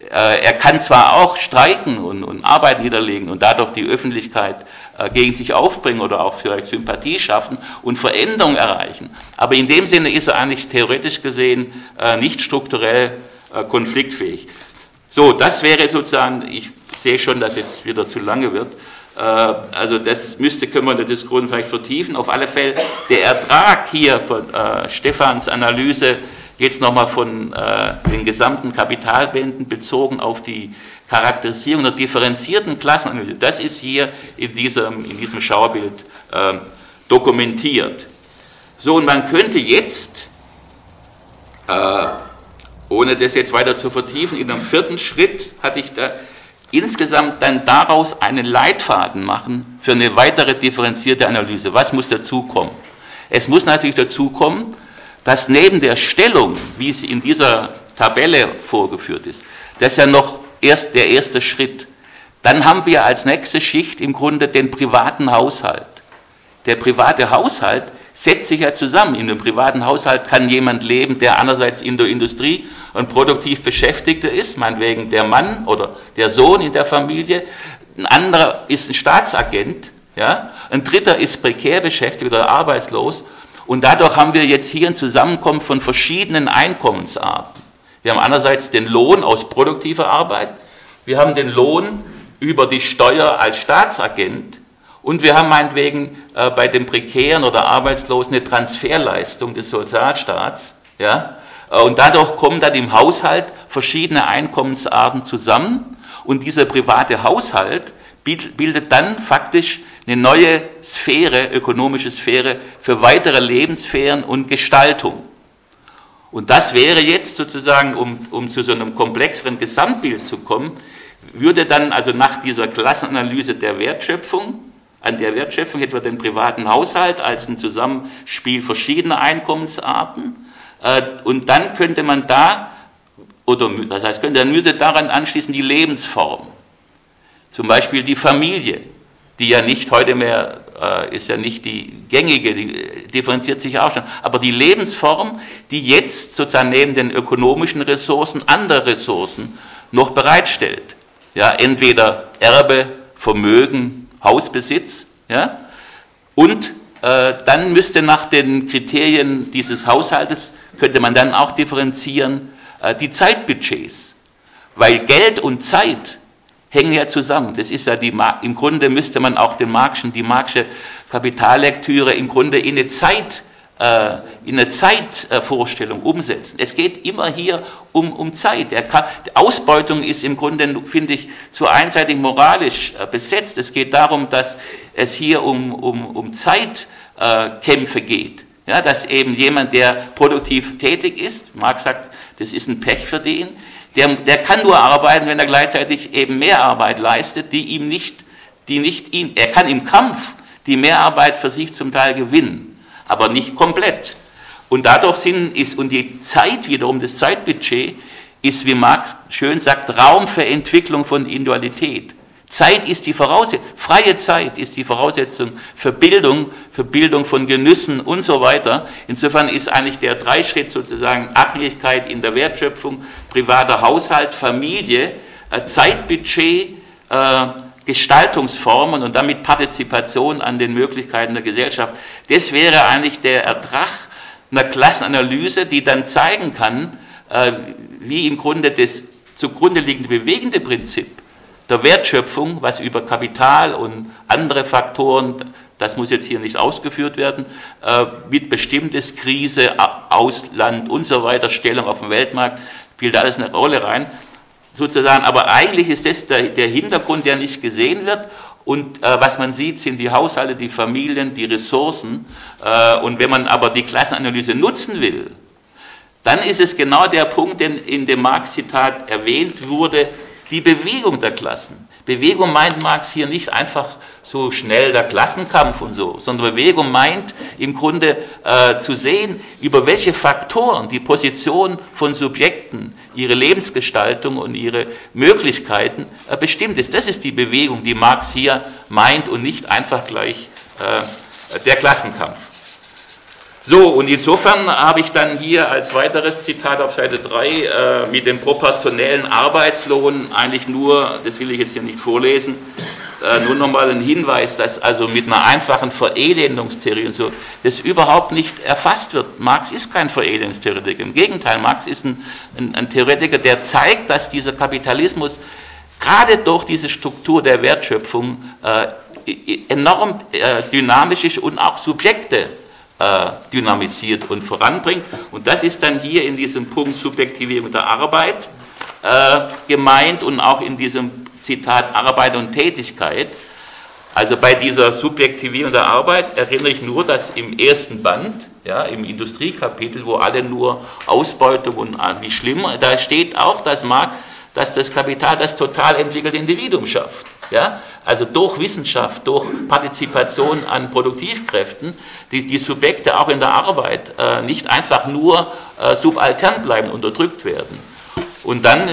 Äh, er kann zwar auch streiken und, und, Arbeit niederlegen und dadurch die Öffentlichkeit äh, gegen sich aufbringen oder auch vielleicht Sympathie schaffen und Veränderung erreichen, aber in dem Sinne ist er eigentlich theoretisch gesehen äh, nicht strukturell konfliktfähig. So, das wäre sozusagen, ich sehe schon, dass es wieder zu lange wird. Also das müsste, können wir in der Diskussion vielleicht vertiefen. Auf alle Fälle, der Ertrag hier von äh, Stefans Analyse, jetzt nochmal von äh, den gesamten Kapitalbänden bezogen auf die Charakterisierung der differenzierten Klassenanalyse, das ist hier in diesem, in diesem Schaubild äh, dokumentiert. So, und man könnte jetzt äh, ohne das jetzt weiter zu vertiefen, in einem vierten Schritt hatte ich da insgesamt dann daraus einen Leitfaden machen für eine weitere differenzierte Analyse. Was muss dazukommen? Es muss natürlich dazukommen, dass neben der Stellung, wie sie in dieser Tabelle vorgeführt ist, das ist ja noch erst der erste Schritt. Dann haben wir als nächste Schicht im Grunde den privaten Haushalt. Der private Haushalt setzt sich ja zusammen. In einem privaten Haushalt kann jemand leben, der einerseits in der Industrie und produktiv Beschäftigter ist, meinetwegen der Mann oder der Sohn in der Familie. Ein anderer ist ein Staatsagent, ja? ein dritter ist prekär beschäftigt oder arbeitslos. Und dadurch haben wir jetzt hier ein Zusammenkommen von verschiedenen Einkommensarten. Wir haben einerseits den Lohn aus produktiver Arbeit, wir haben den Lohn über die Steuer als Staatsagent und wir haben meinetwegen äh, bei den Prekären oder Arbeitslosen eine Transferleistung des Sozialstaats. Ja? Äh, und dadurch kommen dann im Haushalt verschiedene Einkommensarten zusammen und dieser private Haushalt bildet dann faktisch eine neue Sphäre, ökonomische Sphäre für weitere Lebenssphären und Gestaltung. Und das wäre jetzt sozusagen, um, um zu so einem komplexeren Gesamtbild zu kommen, würde dann also nach dieser Klassenanalyse der Wertschöpfung, an der Wertschöpfung wir den privaten Haushalt als ein Zusammenspiel verschiedener Einkommensarten. Äh, und dann könnte man da, oder das heißt, dann würde daran anschließen die Lebensform. Zum Beispiel die Familie, die ja nicht heute mehr, äh, ist ja nicht die gängige, die differenziert sich auch schon, aber die Lebensform, die jetzt sozusagen neben den ökonomischen Ressourcen andere Ressourcen noch bereitstellt. Ja, entweder Erbe, Vermögen, Hausbesitz, ja, und äh, dann müsste nach den Kriterien dieses Haushaltes, könnte man dann auch differenzieren, äh, die Zeitbudgets. Weil Geld und Zeit hängen ja zusammen. Das ist ja die, im Grunde müsste man auch den Marxischen, die Marxische Kapitallektüre im Grunde in eine Zeit, äh, in eine Zeitvorstellung umsetzen. Es geht immer hier um, um Zeit. Kann, die Ausbeutung ist im Grunde, finde ich, zu einseitig moralisch äh, besetzt. Es geht darum, dass es hier um, um, um Zeitkämpfe geht. Ja, dass eben jemand, der produktiv tätig ist, Marx sagt, das ist ein Pech für den, der, der kann nur arbeiten, wenn er gleichzeitig eben mehr Arbeit leistet, die ihm nicht, die nicht ihn, er kann im Kampf die Mehrarbeit für sich zum Teil gewinnen, aber nicht komplett. Und dadurch sind, ist, und die Zeit wiederum, das Zeitbudget, ist, wie Marx schön sagt, Raum für Entwicklung von Individualität. Zeit ist die Voraussetzung, freie Zeit ist die Voraussetzung für Bildung, für Bildung von Genüssen und so weiter. Insofern ist eigentlich der Dreischritt sozusagen Abhängigkeit in der Wertschöpfung, privater Haushalt, Familie, äh, Zeitbudget, äh, Gestaltungsformen und damit Partizipation an den Möglichkeiten der Gesellschaft. Das wäre eigentlich der Ertrag einer Klassenanalyse, die dann zeigen kann, äh, wie im Grunde das zugrunde liegende bewegende Prinzip der Wertschöpfung, was über Kapital und andere Faktoren, das muss jetzt hier nicht ausgeführt werden, äh, mit bestimmtes Krise, Ausland und so weiter, Stellung auf dem Weltmarkt, spielt alles eine Rolle rein. Sozusagen, aber eigentlich ist das der, der Hintergrund, der nicht gesehen wird. Und äh, was man sieht, sind die Haushalte, die Familien, die Ressourcen. Äh, und wenn man aber die Klassenanalyse nutzen will, dann ist es genau der Punkt, der in dem Marx-Zitat erwähnt wurde, die Bewegung der Klassen. Bewegung meint Marx hier nicht einfach so schnell der Klassenkampf und so, sondern Bewegung meint im Grunde äh, zu sehen, über welche Faktoren die Position von Subjekten, ihre Lebensgestaltung und ihre Möglichkeiten äh, bestimmt ist. Das ist die Bewegung, die Marx hier meint und nicht einfach gleich äh, der Klassenkampf. So, und insofern habe ich dann hier als weiteres Zitat auf Seite 3 äh, mit dem proportionellen Arbeitslohn eigentlich nur, das will ich jetzt hier nicht vorlesen, äh, nur nochmal ein Hinweis, dass also mit einer einfachen Verelendungstheorie und so, das überhaupt nicht erfasst wird. Marx ist kein Verelendungstheoretiker, im Gegenteil, Marx ist ein, ein, ein Theoretiker, der zeigt, dass dieser Kapitalismus gerade durch diese Struktur der Wertschöpfung äh, enorm äh, dynamisch ist und auch Subjekte dynamisiert und voranbringt. Und das ist dann hier in diesem Punkt Subjektivierung der Arbeit äh, gemeint und auch in diesem Zitat Arbeit und Tätigkeit. Also bei dieser Subjektivierung der Arbeit erinnere ich nur, dass im ersten Band, ja, im Industriekapitel, wo alle nur Ausbeutung und äh, wie schlimm, da steht auch, dass, Marx, dass das Kapital das total entwickelte Individuum schafft. Ja? Also durch Wissenschaft, durch Partizipation an Produktivkräften, die, die Subjekte auch in der Arbeit äh, nicht einfach nur äh, subaltern bleiben, unterdrückt werden. Und dann,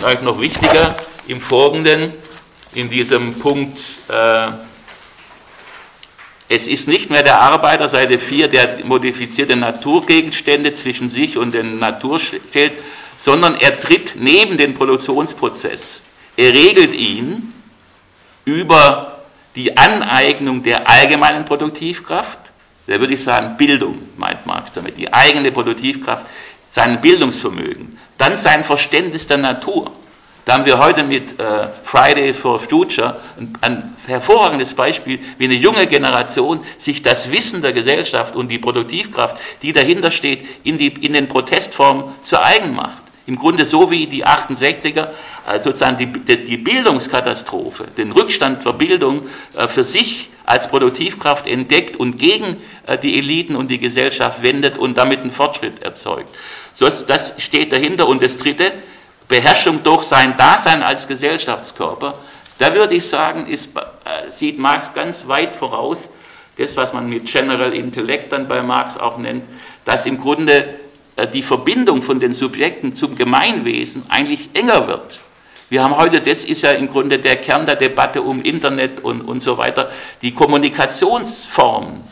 vielleicht noch wichtiger, im Folgenden, in diesem Punkt, äh, es ist nicht mehr der Arbeiter, Seite 4, der modifizierte Naturgegenstände zwischen sich und den Natur stellt, sondern er tritt neben den Produktionsprozess. Er regelt ihn über die Aneignung der allgemeinen Produktivkraft, Da würde ich sagen, Bildung, meint Marx damit, die eigene Produktivkraft, sein Bildungsvermögen, dann sein Verständnis der Natur. Da haben wir heute mit äh, Friday for Future ein, ein, hervorragendes Beispiel, wie eine junge Generation sich das Wissen der Gesellschaft und die Produktivkraft, die dahinter steht, in, die, in den Protestformen zu eigen macht. Im Grunde so wie die 68er äh, sozusagen die, die Bildungskatastrophe, den Rückstand der Bildung äh, für sich als Produktivkraft entdeckt und gegen äh, die Eliten und die Gesellschaft wendet und damit einen Fortschritt erzeugt. Das steht dahinter. Und das Dritte, Beherrschung durch sein Dasein als Gesellschaftskörper. Da würde ich sagen, ist, sieht Marx ganz weit voraus, das, was man mit General Intellect dann bei Marx auch nennt, dass im Grunde die Verbindung von den Subjekten zum Gemeinwesen eigentlich enger wird. Wir haben heute, das ist ja im Grunde der Kern der Debatte um Internet und, und so weiter, die Kommunikationsformen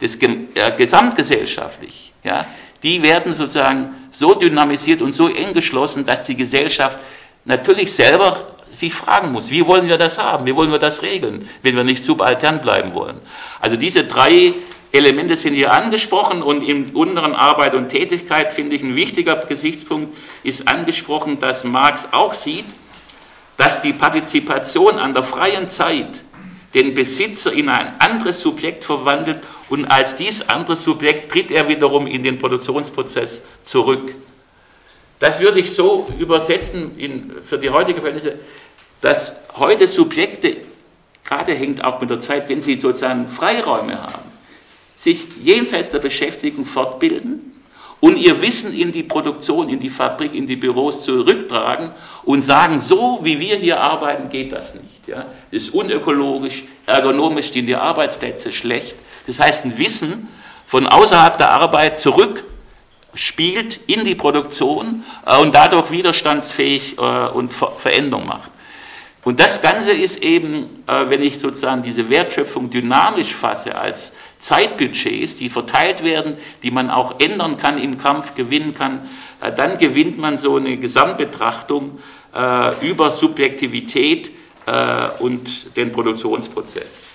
des, äh, gesamtgesellschaftlich, ja, die werden sozusagen so dynamisiert und so eng geschlossen, dass die Gesellschaft natürlich selber sich fragen muss, wie wollen wir das haben, wie wollen wir das regeln, wenn wir nicht subaltern bleiben wollen. Also diese drei Elemente sind hier angesprochen und im unteren Arbeit und Tätigkeit finde ich ein wichtiger Gesichtspunkt ist angesprochen, dass Marx auch sieht, dass die Partizipation an der freien Zeit den Besitzer in ein anderes Subjekt verwandelt und als dies andere Subjekt tritt er wiederum in den Produktionsprozess zurück. Das würde ich so übersetzen in, für die heutige Verhältnisse, dass heute Subjekte, gerade hängt auch mit der Zeit, wenn sie sozusagen Freiräume haben, sich jenseits der Beschäftigung fortbilden und ihr Wissen in die Produktion, in die Fabrik, in die Büros zurücktragen und sagen, so wie wir hier arbeiten, geht das nicht. Ja? Das ist unökologisch, ergonomisch stehen die Arbeitsplätze schlecht. Das heißt, ein Wissen von außerhalb der Arbeit zurück spielt in die Produktion äh, und dadurch widerstandsfähig äh, und Veränderung macht. Und das Ganze ist eben, äh, wenn ich sozusagen diese Wertschöpfung dynamisch fasse als Zeitbudgets, die verteilt werden, die man auch ändern kann im Kampf, gewinnen kann, äh, dann gewinnt man so eine Gesamtbetrachtung äh, über Subjektivität äh, und den Produktionsprozess.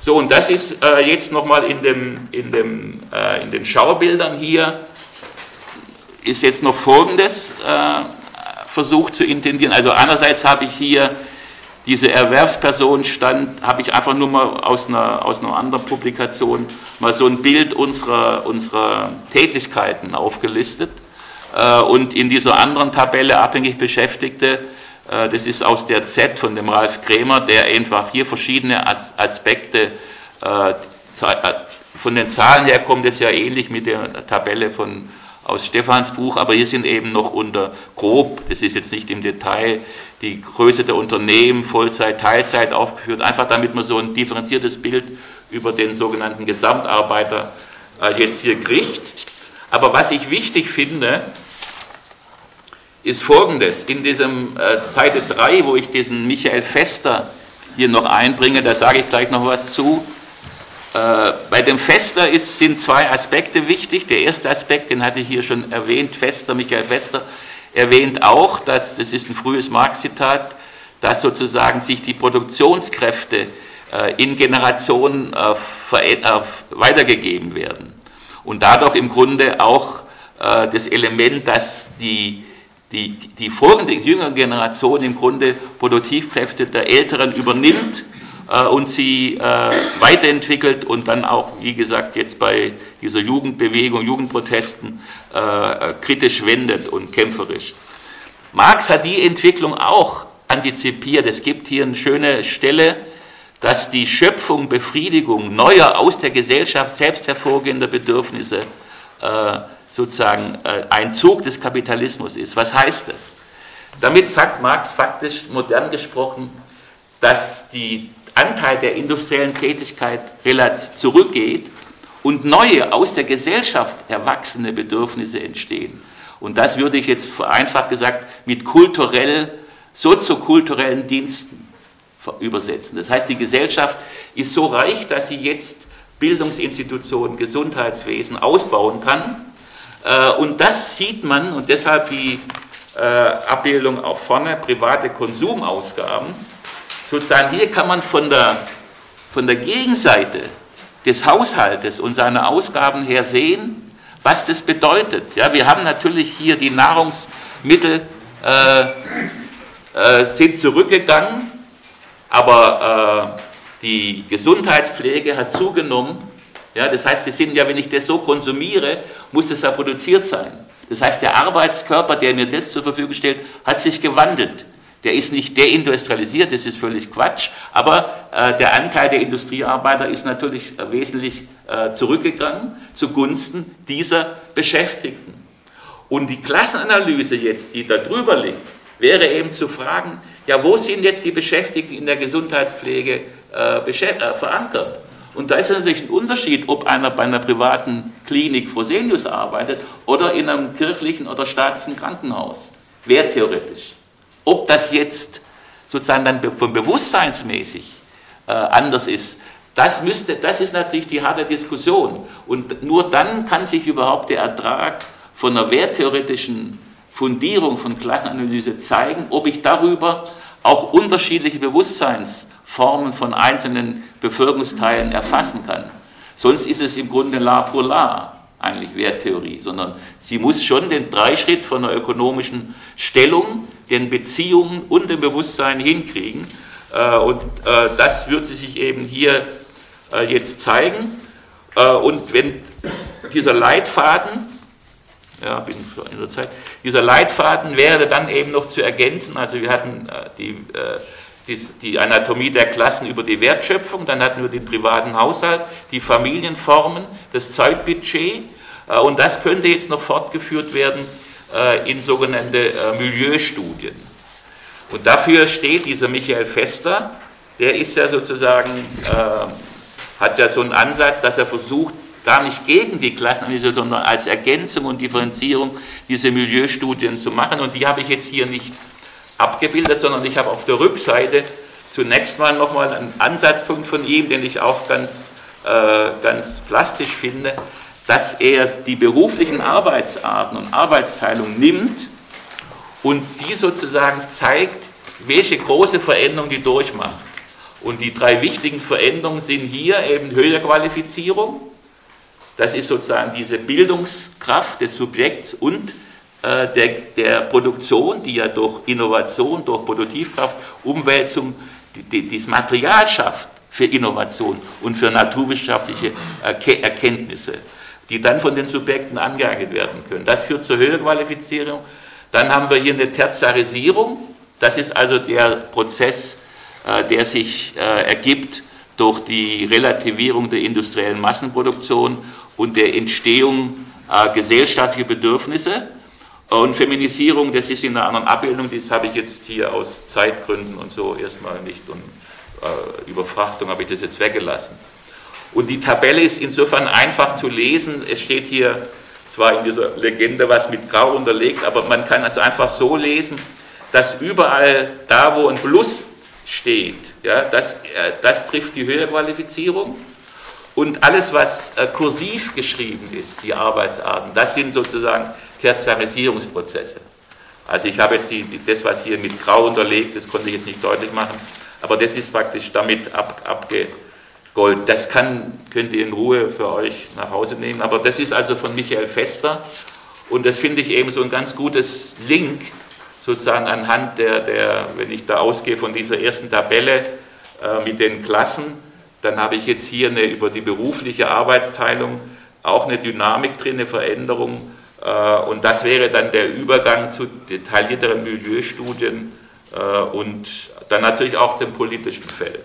So, und das ist jetzt nochmal in, dem, in, dem, in den Schaubildern hier, ist jetzt noch Folgendes versucht zu intendieren. Also einerseits habe ich hier diese Erwerbsperson stand, habe ich einfach nur mal aus einer, aus einer anderen Publikation mal so ein Bild unserer, unserer Tätigkeiten aufgelistet. Äh, und in dieser anderen Tabelle abhängig Beschäftigte, äh, das ist aus der Z von dem Ralf Krämer, der einfach hier verschiedene Aspekte äh, von den Zahlen her kommt es ja ähnlich mit der Tabelle von aus Stefans Buch, aber hier sind eben noch unter grob, das ist jetzt nicht im Detail, die Größe der Unternehmen, Vollzeit, Teilzeit aufgeführt, einfach damit man so ein differenziertes Bild über den sogenannten Gesamtarbeiter äh, jetzt hier kriegt. Aber was ich wichtig finde, ist folgendes. In diesem äh, Seite 3, wo ich diesen Michael Fester hier noch einbringe, da sage ich gleich noch was zu, äh, bei dem Fester ist, sind zwei Aspekte wichtig. Der erste Aspekt, den hatte ich hier schon erwähnt, Fester, Michael Fester, erwähnt auch, dass, das ist ein frühes Marx-Zitat, dass sozusagen sich die Produktionskräfte äh, in Generationen äh, weitergegeben werden. Und dadurch im Grunde auch das Element, dass die, die, die folgende jüngere Generation im Grunde Produktivkräfte der Älteren übernimmt äh, und sie äh, weiterentwickelt und dann auch, wie gesagt, jetzt bei dieser Jugendbewegung, Jugendprotesten äh, kritisch wendet und kämpferisch. Marx hat die Entwicklung auch antizipiert. Es gibt hier eine schöne Stelle, dass die Schöpfung, Befriedigung neuer aus der Gesellschaft selbst hervorgehender Bedürfnisse äh, sozusagen äh, ein Zug des Kapitalismus ist. Was heißt das? Damit sagt Marx faktisch, modern gesprochen, dass die Anteil der industriellen Tätigkeit zurückgeht und neue, aus der Gesellschaft erwachsene Bedürfnisse entstehen. Und das würde ich jetzt vereinfacht gesagt mit kulturell, soziokulturellen Diensten übersetzen. Das heißt, die Gesellschaft ist so reich, dass sie jetzt Bildungsinstitutionen, Gesundheitswesen ausbauen kann. Äh, und das sieht man, und deshalb die äh, Abbildung auch vorne, private Konsumausgaben sozusagen hier kann man von der, von der Gegenseite des Haushaltes und seiner Ausgaben her sehen, was das bedeutet. Ja, wir haben natürlich hier die Nahrungsmittel äh, äh, sind zurückgegangen, aber äh, die Gesundheitspflege hat zugenommen. Ja, das heißt, sind ja, wenn ich das so konsumiere, muss das ja produziert sein. Das heißt, der Arbeitskörper, der mir das zur Verfügung stellt, hat sich gewandelt. Der ist nicht deindustrialisiert, das ist völlig Quatsch, aber äh, der Anteil der Industriearbeiter ist natürlich äh, wesentlich äh, zurückgegangen zugunsten dieser Beschäftigten. Und die Klassenanalyse jetzt, die da drüber liegt, wäre eben zu fragen, ja, wo sind jetzt die Beschäftigten in der Gesundheitspflege äh, äh, verankert? Und da ist natürlich ein Unterschied, ob einer bei einer privaten Klinik Fresenius arbeitet oder in einem kirchlichen oder staatlichen Krankenhaus. Wer theoretisch. Ob das jetzt sozusagen dann von bewusstseinsmäßig äh, anders ist, das, müsste, das ist natürlich die harte Diskussion. Und nur dann kann sich überhaupt der Ertrag von einer werttheoretischen Fundierung von Klassenanalyse zeigen, ob ich darüber auch unterschiedliche Bewusstseinsformen von einzelnen Bevölkerungsteilen erfassen kann. Sonst ist es im Grunde la pour la, eigentlich Werttheorie, sondern sie muss schon den Dreischritt von der ökonomischen Stellung, den Beziehungen und dem Bewusstsein hinkriegen. Äh, und äh, das wird sie sich eben hier äh, jetzt zeigen. Und wenn dieser Leitfaden ja, bin in der Zeit. Dieser Leitfaden wäre dann eben noch zu ergänzen. Also wir hatten die, die, die, Anatomie der Klassen über die Wertschöpfung, dann hatten wir den privaten Haushalt, die Familienformen, das Zeitbudget und das könnte jetzt noch fortgeführt werden in sogenannte äh, Milieustudien. Und dafür steht dieser Michael Fester, der ist ja sozusagen, äh, hat ja so einen Ansatz, dass er versucht, gar nicht gegen die Klassenanalyse, sondern als Ergänzung und Differenzierung diese Milieustudien zu machen. Und die habe ich jetzt hier nicht abgebildet, sondern ich habe auf der Rückseite zunächst mal nochmal einen Ansatzpunkt von ihm, den ich auch ganz, äh, ganz plastisch finde, dass er die beruflichen Arbeitsarten und Arbeitsteilung nimmt und die sozusagen zeigt, welche große Veränderung die durchmacht. Und die drei wichtigen Veränderungen sind hier eben höhere Qualifizierung, das ist sozusagen diese Bildungskraft des Subjekts und äh, der, der, Produktion, die ja durch Innovation, durch Produktivkraft, Umwälzung das Material schafft für Innovation und für naturwissenschaftliche Erkenntnisse, die dann von den Subjekten angeeignet werden können. Das führt zur Höherqualifizierung. Dann haben wir hier eine Tertiarisierung. Das ist also der Prozess, äh, der sich äh, ergibt durch die Relativierung der industriellen Massenproduktion und der Entstehung äh, gesellschaftlicher Bedürfnisse. Und Feminisierung, das ist in einer anderen Abbildung, das habe ich jetzt hier aus Zeitgründen und so erstmal nicht und Überfrachtung habe ich das jetzt weggelassen. Und die Tabelle ist insofern einfach zu lesen. Es steht hier zwar in dieser Legende was mit Grau unterlegt, aber man kann es einfach so lesen, dass überall da, wo ein Plus steht, ja, das, äh, das trifft die Höherqualifizierung. Und alles, was äh, kursiv geschrieben ist, die Arbeitsarten, das sind sozusagen Tertiarisierungsprozesse. Also ich habe jetzt die, die, das, was hier mit Grau unterlegt, das konnte ich jetzt nicht deutlich machen, aber das ist praktisch damit ab, abgegolten. Das kann, könnt ihr in Ruhe für euch nach Hause nehmen, aber das ist also von Michael Fester und das finde ich eben so ein ganz gutes Link sozusagen anhand der, der wenn ich da ausgehe von dieser ersten Tabelle äh, mit den Klassen, dann habe ich jetzt hier eine, über die berufliche Arbeitsteilung auch eine Dynamik drin, eine Veränderung. Äh, und das wäre dann der Übergang zu detaillierteren Milieustudien äh, und dann natürlich auch dem politischen Feld.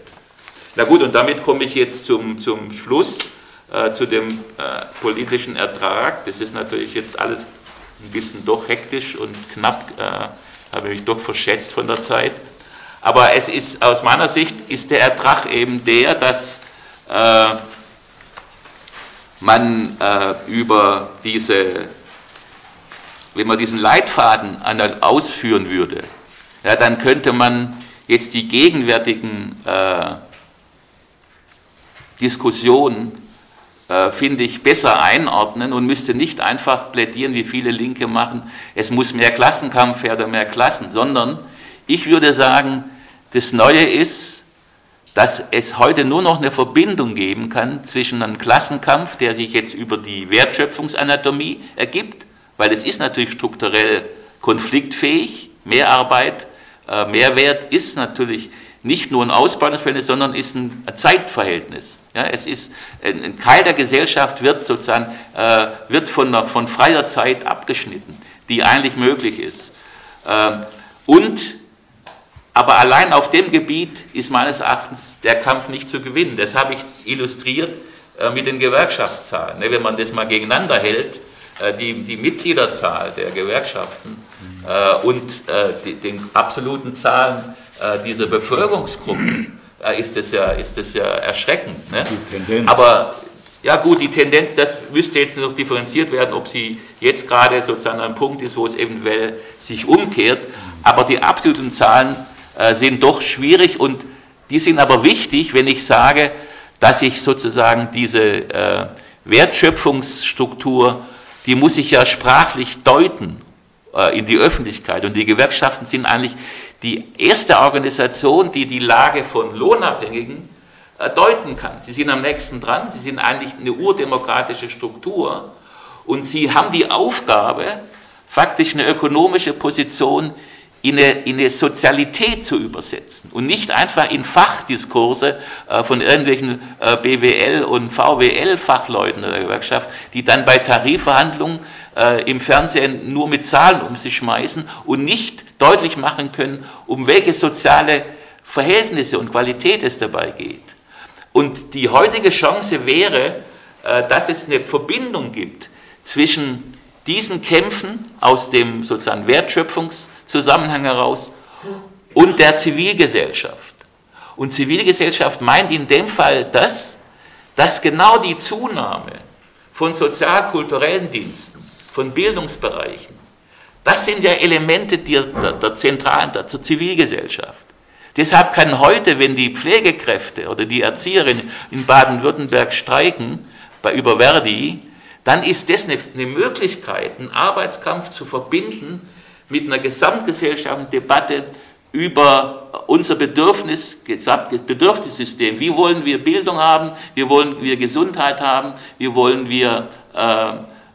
Na gut, und damit komme ich jetzt zum, zum Schluss, äh, zu dem politischen Ertrag. Das ist natürlich jetzt alles ein bisschen doch hektisch und knapp, habe mich doch verschätzt von der Zeit. Aber es ist aus meiner Sicht ist der Ertrag eben der, dass äh, man äh, über diese, wenn man diesen Leitfaden ausführen würde, ja, dann könnte man jetzt die gegenwärtigen äh, Diskussionen, äh, finde ich, besser einordnen und müsste nicht einfach plädieren, wie viele Linke machen, es muss mehr Klassenkampf her oder mehr Klassen, sondern ich würde sagen, das Neue ist, dass es heute nur noch eine Verbindung geben kann zwischen einem Klassenkampf, der sich jetzt über die Wertschöpfungsanatomie ergibt, weil es ist natürlich strukturell konfliktfähig, Mehrarbeit, äh, Mehrwert ist natürlich nicht nur ein Ausbeutungsverhältnis, sondern ist ein Zeitverhältnis. Ja, es ist, ein Teil der Gesellschaft wird sozusagen, äh, wird von, von freier Zeit abgeschnitten, die eigentlich möglich ist. Ähm, und, aber allein auf dem Gebiet ist meines Erachtens der Kampf nicht zu gewinnen. Das habe ich illustriert äh, mit den Gewerkschaftszahlen. Ne, wenn man das mal gegeneinander hält, äh, die, die Mitgliederzahl der Gewerkschaften äh, und äh, die, den absoluten Zahlen äh, dieser Bevölkerungsgruppen äh, ist das ja, ist ja erschreckend. Ne? Die Tendenz. Aber ja gut, die Tendenz, das müsste jetzt noch differenziert werden, ob sie jetzt gerade sozusagen ein Punkt ist, wo es eventuell sich umkehrt. Aber die absoluten Zahlen äh, sind doch schwierig und die sind aber wichtig, wenn ich sage, dass ich sozusagen diese äh, Wertschöpfungsstruktur, die muss ich ja sprachlich deuten äh, in die Öffentlichkeit. Und die Gewerkschaften sind eigentlich die erste Organisation, die die Lage von Lohnabhängigen äh, deuten kann. Sie sind am nächsten dran, sie sind eigentlich eine urdemokratische Struktur und sie haben die Aufgabe, faktisch eine ökonomische Position in eine, in eine Sozialität zu übersetzen und nicht einfach in Fachdiskurse äh, von irgendwelchen äh, BWL- und VWL-Fachleuten der Gewerkschaft, die dann bei Tarifverhandlungen äh, im Fernsehen nur mit Zahlen um sich schmeißen und nicht deutlich machen können, um welche soziale Verhältnisse und Qualität es dabei geht. Und die heutige Chance wäre, äh, dass es eine Verbindung gibt zwischen diesen Kämpfen aus dem sozusagen Wertschöpfungszusammenhang heraus und der Zivilgesellschaft. Und Zivilgesellschaft meint in dem Fall das, dass genau die Zunahme von sozialkulturellen Diensten, von Bildungsbereichen, das sind ja Elemente der, der, der zentralen, der, der Zivilgesellschaft. Deshalb kann heute, wenn die Pflegekräfte oder die Erzieherinnen in Baden-Württemberg streiken bei über Verdi, dann ist das eine, eine, Möglichkeit, einen Arbeitskampf zu verbinden mit einer gesamtgesellschaftlichen Debatte über unser Bedürfnis, gesamtes Bedürfnissystem. Wie wollen wir Bildung haben? Wie wollen wir Gesundheit haben? Wie wollen wir äh,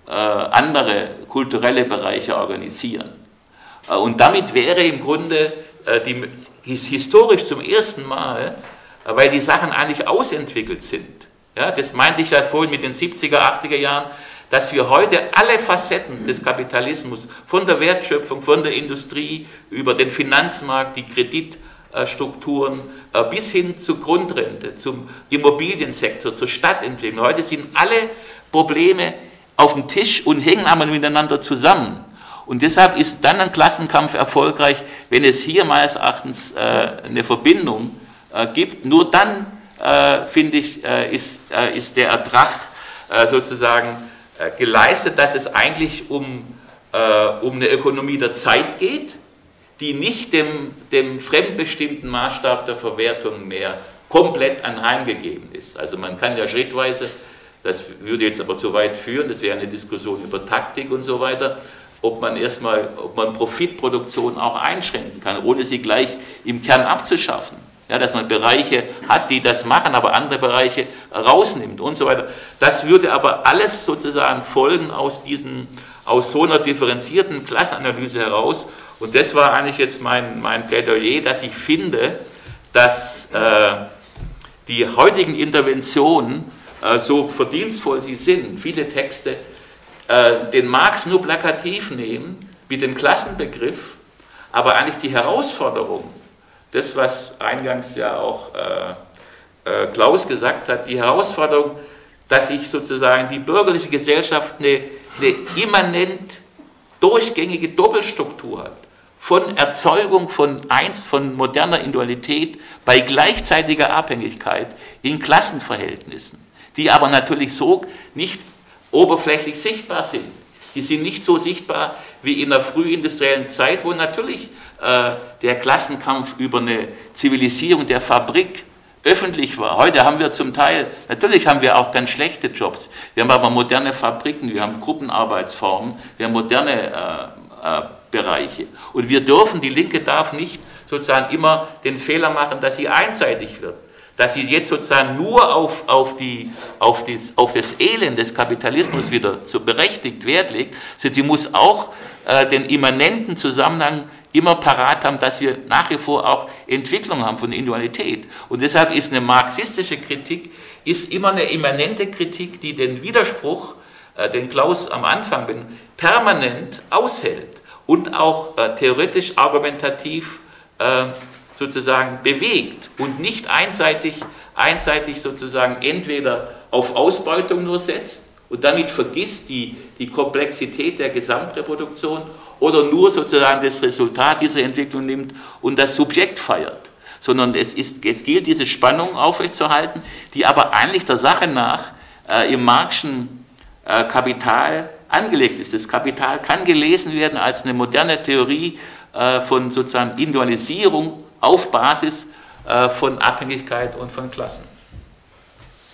andere kulturelle Bereiche organisieren. Äh, und damit wäre im Grunde äh, die, historisch zum ersten Mal, weil die Sachen eigentlich ausentwickelt sind. Ja, das meinte ich ja vorhin mit den 70er, 80er Jahren, dass wir heute alle Facetten des Kapitalismus, von der Wertschöpfung, von der Industrie, über den Finanzmarkt, die Kreditstrukturen, bis hin zur Grundrente, zum Immobiliensektor, zur Stadtentwicklung. Heute sind alle Probleme auf dem Tisch und hängen aber miteinander zusammen. Und deshalb ist dann ein Klassenkampf erfolgreich, wenn es hier meines Erachtens äh, eine Verbindung äh, gibt. Nur dann, äh, finde ich, äh, ist, äh, ist der Ertrag äh, sozusagen geleistet, dass es eigentlich um, um eine Ökonomie der Zeit geht, die nicht dem, dem fremdbestimmten Maßstab der Verwertung mehr komplett anheimgegeben ist. Also man kann ja schrittweise das würde jetzt aber zu weit führen, das wäre eine Diskussion über Taktik und so weiter, ob man erstmal, ob man Profitproduktion auch einschränken kann, ohne sie gleich im Kern abzuschaffen. Ja, dass man Bereiche hat, die das machen, aber andere Bereiche rausnimmt und so weiter. Das würde aber alles sozusagen folgen aus, diesen, aus so einer differenzierten Klassenanalyse heraus. Und das war eigentlich jetzt mein, mein Plädoyer, dass ich finde, dass äh, die heutigen Interventionen so verdienstvoll sie sind, viele Texte, äh, den Markt nur plakativ nehmen mit dem Klassenbegriff, aber eigentlich die Herausforderung, das, was eingangs ja auch äh, Klaus gesagt hat, die Herausforderung, dass sich sozusagen die bürgerliche Gesellschaft eine, eine immanent durchgängige Doppelstruktur hat von Erzeugung von, eins, von moderner Individualität bei gleichzeitiger Abhängigkeit in Klassenverhältnissen die aber natürlich so nicht oberflächlich sichtbar sind. Die sind nicht so sichtbar wie in der frühindustriellen Zeit, wo natürlich äh, der Klassenkampf über eine Zivilisierung der Fabrik öffentlich war. Heute haben wir zum Teil, natürlich haben wir auch ganz schlechte Jobs. Wir haben aber moderne Fabriken, wir haben Gruppenarbeitsformen, wir haben moderne äh, äh, Bereiche. Und wir dürfen, die Linke darf nicht sozusagen immer den Fehler machen, dass sie einseitig wird dass sie jetzt sozusagen nur auf, auf, die, auf, das, auf das Elend des Kapitalismus wieder so berechtigt Wert legt, sie muss auch äh, den immanenten Zusammenhang immer parat haben, dass wir nach wie vor auch Entwicklung haben von Individualität. Und deshalb ist eine marxistische Kritik ist immer eine immanente Kritik, die den Widerspruch, äh, den Klaus am Anfang bin, permanent aushält und auch äh, theoretisch argumentativ äh, sozusagen bewegt und nicht einseitig, einseitig sozusagen entweder auf Ausbeutung nur setzt und damit vergisst die, die Komplexität der Gesamtreproduktion oder nur sozusagen das Resultat dieser Entwicklung nimmt und das Subjekt feiert. Sondern es, ist, es gilt, diese Spannung aufrechtzuerhalten, die aber eigentlich der Sache nach äh, im Marxischen äh, Kapital angelegt ist. Das Kapital kann gelesen werden als eine moderne Theorie äh, von sozusagen Individualisierung auf Basis äh, von Abhängigkeit und von Klassen.